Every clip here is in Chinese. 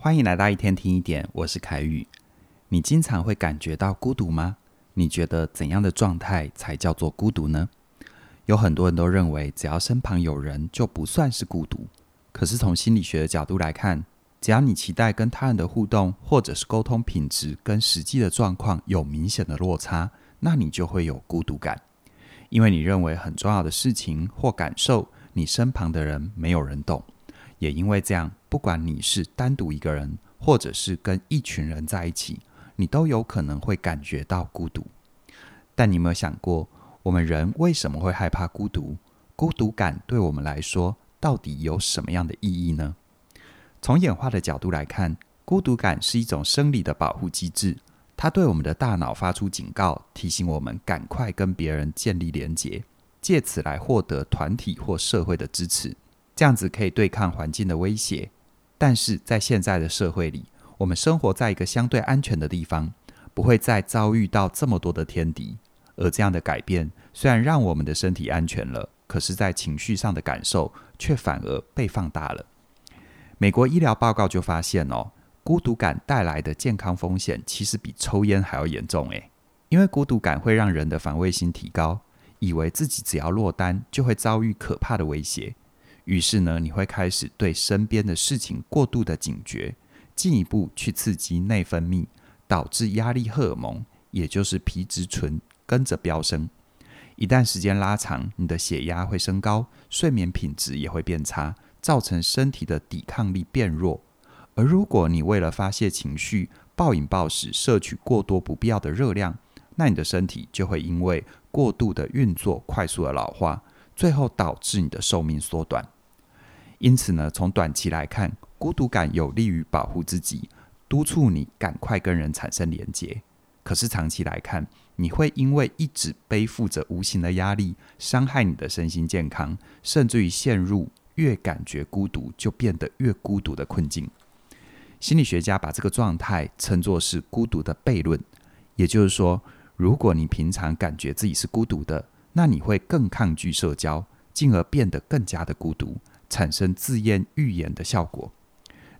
欢迎来到一天听一点，我是凯宇。你经常会感觉到孤独吗？你觉得怎样的状态才叫做孤独呢？有很多人都认为，只要身旁有人就不算是孤独。可是从心理学的角度来看，只要你期待跟他人的互动或者是沟通品质跟实际的状况有明显的落差，那你就会有孤独感，因为你认为很重要的事情或感受，你身旁的人没有人懂。也因为这样，不管你是单独一个人，或者是跟一群人在一起，你都有可能会感觉到孤独。但你有没有想过，我们人为什么会害怕孤独？孤独感对我们来说，到底有什么样的意义呢？从演化的角度来看，孤独感是一种生理的保护机制，它对我们的大脑发出警告，提醒我们赶快跟别人建立连结，借此来获得团体或社会的支持。这样子可以对抗环境的威胁，但是在现在的社会里，我们生活在一个相对安全的地方，不会再遭遇到这么多的天敌。而这样的改变虽然让我们的身体安全了，可是，在情绪上的感受却反而被放大了。美国医疗报告就发现哦，孤独感带来的健康风险其实比抽烟还要严重诶，因为孤独感会让人的防卫心提高，以为自己只要落单就会遭遇可怕的威胁。于是呢，你会开始对身边的事情过度的警觉，进一步去刺激内分泌，导致压力荷尔蒙，也就是皮质醇跟着飙升。一旦时间拉长，你的血压会升高，睡眠品质也会变差，造成身体的抵抗力变弱。而如果你为了发泄情绪，暴饮暴食，摄取过多不必要的热量，那你的身体就会因为过度的运作，快速的老化，最后导致你的寿命缩短。因此呢，从短期来看，孤独感有利于保护自己，督促你赶快跟人产生连结。可是长期来看，你会因为一直背负着无形的压力，伤害你的身心健康，甚至于陷入越感觉孤独就变得越孤独的困境。心理学家把这个状态称作是孤独的悖论，也就是说，如果你平常感觉自己是孤独的，那你会更抗拒社交，进而变得更加的孤独。产生自验预言的效果。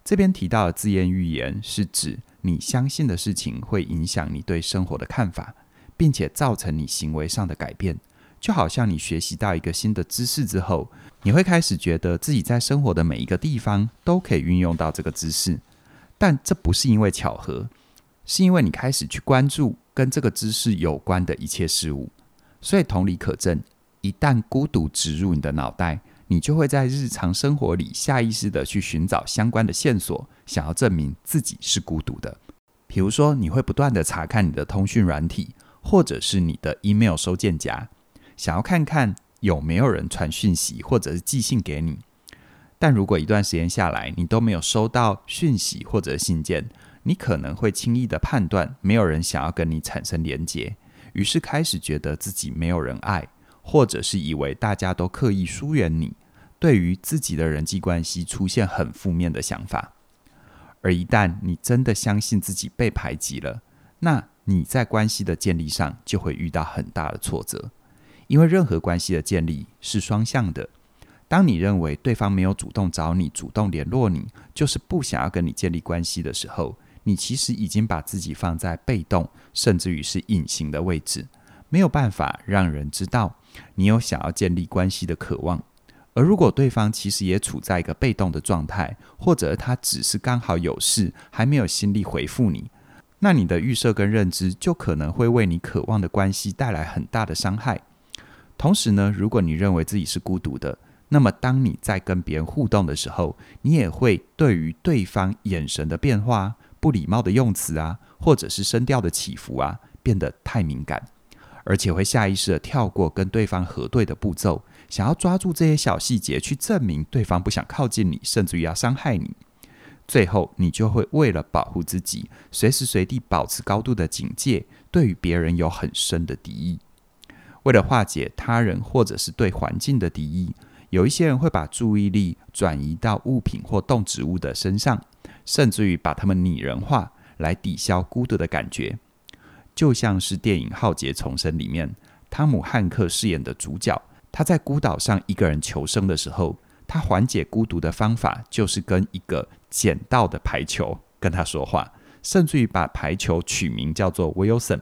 这边提到的自验预言，是指你相信的事情会影响你对生活的看法，并且造成你行为上的改变。就好像你学习到一个新的知识之后，你会开始觉得自己在生活的每一个地方都可以运用到这个知识。但这不是因为巧合，是因为你开始去关注跟这个知识有关的一切事物。所以同理可证，一旦孤独植入你的脑袋，你就会在日常生活里下意识的去寻找相关的线索，想要证明自己是孤独的。比如说，你会不断的查看你的通讯软体，或者是你的 email 收件夹，想要看看有没有人传讯息或者是寄信给你。但如果一段时间下来，你都没有收到讯息或者信件，你可能会轻易的判断没有人想要跟你产生连结，于是开始觉得自己没有人爱。或者是以为大家都刻意疏远你，对于自己的人际关系出现很负面的想法。而一旦你真的相信自己被排挤了，那你在关系的建立上就会遇到很大的挫折，因为任何关系的建立是双向的。当你认为对方没有主动找你、主动联络你，就是不想要跟你建立关系的时候，你其实已经把自己放在被动，甚至于是隐形的位置。没有办法让人知道你有想要建立关系的渴望，而如果对方其实也处在一个被动的状态，或者他只是刚好有事，还没有心力回复你，那你的预设跟认知就可能会为你渴望的关系带来很大的伤害。同时呢，如果你认为自己是孤独的，那么当你在跟别人互动的时候，你也会对于对方眼神的变化、不礼貌的用词啊，或者是声调的起伏啊，变得太敏感。而且会下意识地跳过跟对方核对的步骤，想要抓住这些小细节去证明对方不想靠近你，甚至于要伤害你。最后，你就会为了保护自己，随时随地保持高度的警戒，对于别人有很深的敌意。为了化解他人或者是对环境的敌意，有一些人会把注意力转移到物品或动植物的身上，甚至于把它们拟人化，来抵消孤独的感觉。就像是电影《浩劫重生》里面，汤姆汉克饰演的主角，他在孤岛上一个人求生的时候，他缓解孤独的方法就是跟一个捡到的排球跟他说话，甚至于把排球取名叫做 Wilson，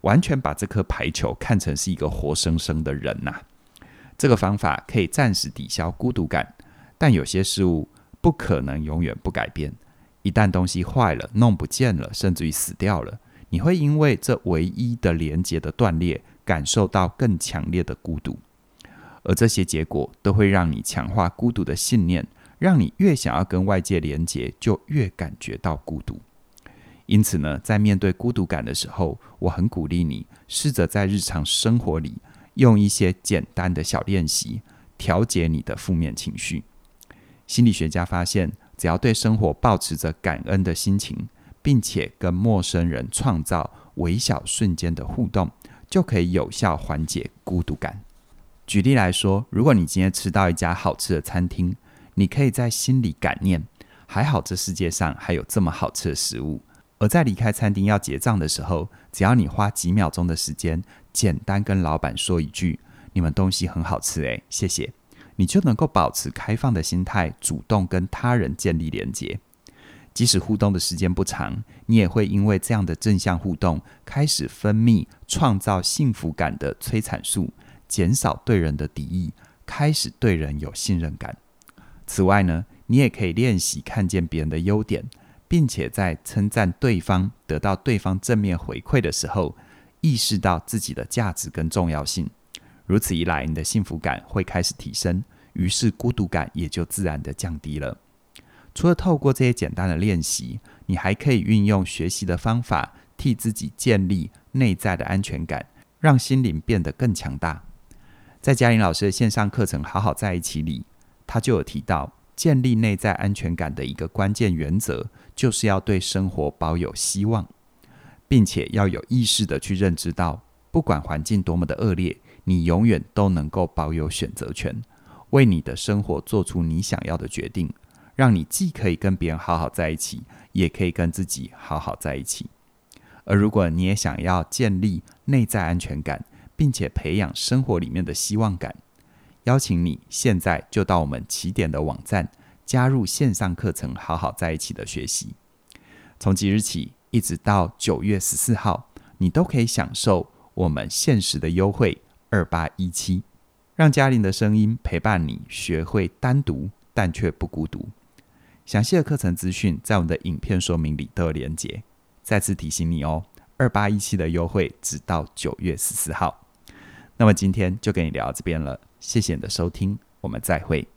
完全把这颗排球看成是一个活生生的人呐、这个方法可以暂时抵消孤独感，但有些事物不可能永远不改变。一旦东西坏了、弄不见了，甚至于死掉了，你会因为这唯一的连接的断裂，感受到更强烈的孤独。而这些结果都会让你强化孤独的信念，让你越想要跟外界连接，就越感觉到孤独。因此呢，在面对孤独感的时候，我很鼓励你试着在日常生活里用一些简单的小练习调节你的负面情绪。心理学家发现，只要对生活保持着感恩的心情，并且跟陌生人创造微小瞬间的互动，就可以有效缓解孤独感。举例来说，如果你今天吃到一家好吃的餐厅，你可以在心里感念：还好这世界上还有这么好吃的食物。而在离开餐厅要结账的时候，只要你花几秒钟的时间，简单跟老板说一句：“你们东西很好吃，诶，谢谢。”你就能够保持开放的心态，主动跟他人建立连接。即使互动的时间不长，你也会因为这样的正向互动，开始分泌创造幸福感的催产素。减少对人的敌意，开始对人有信任感。此外呢，你也可以练习看见别人的优点，并且在称赞对方、得到对方正面回馈的时候，意识到自己的价值跟重要性。如此一来，你的幸福感会开始提升，于是孤独感也就自然的降低了。除了透过这些简单的练习，你还可以运用学习的方法，替自己建立内在的安全感，让心灵变得更强大。在嘉玲老师的线上课程《好好在一起》里，他就有提到，建立内在安全感的一个关键原则，就是要对生活保有希望，并且要有意识地去认知到，不管环境多么的恶劣，你永远都能够保有选择权，为你的生活做出你想要的决定，让你既可以跟别人好好在一起，也可以跟自己好好在一起。而如果你也想要建立内在安全感，并且培养生活里面的希望感，邀请你现在就到我们起点的网站，加入线上课程，好好在一起的学习。从即日起一直到九月十四号，你都可以享受我们限时的优惠二八一七，让嘉玲的声音陪伴你，学会单独但却不孤独。详细的课程资讯在我们的影片说明里都有连结。再次提醒你哦，二八一七的优惠只到九月十四号。那么今天就跟你聊到这边了，谢谢你的收听，我们再会。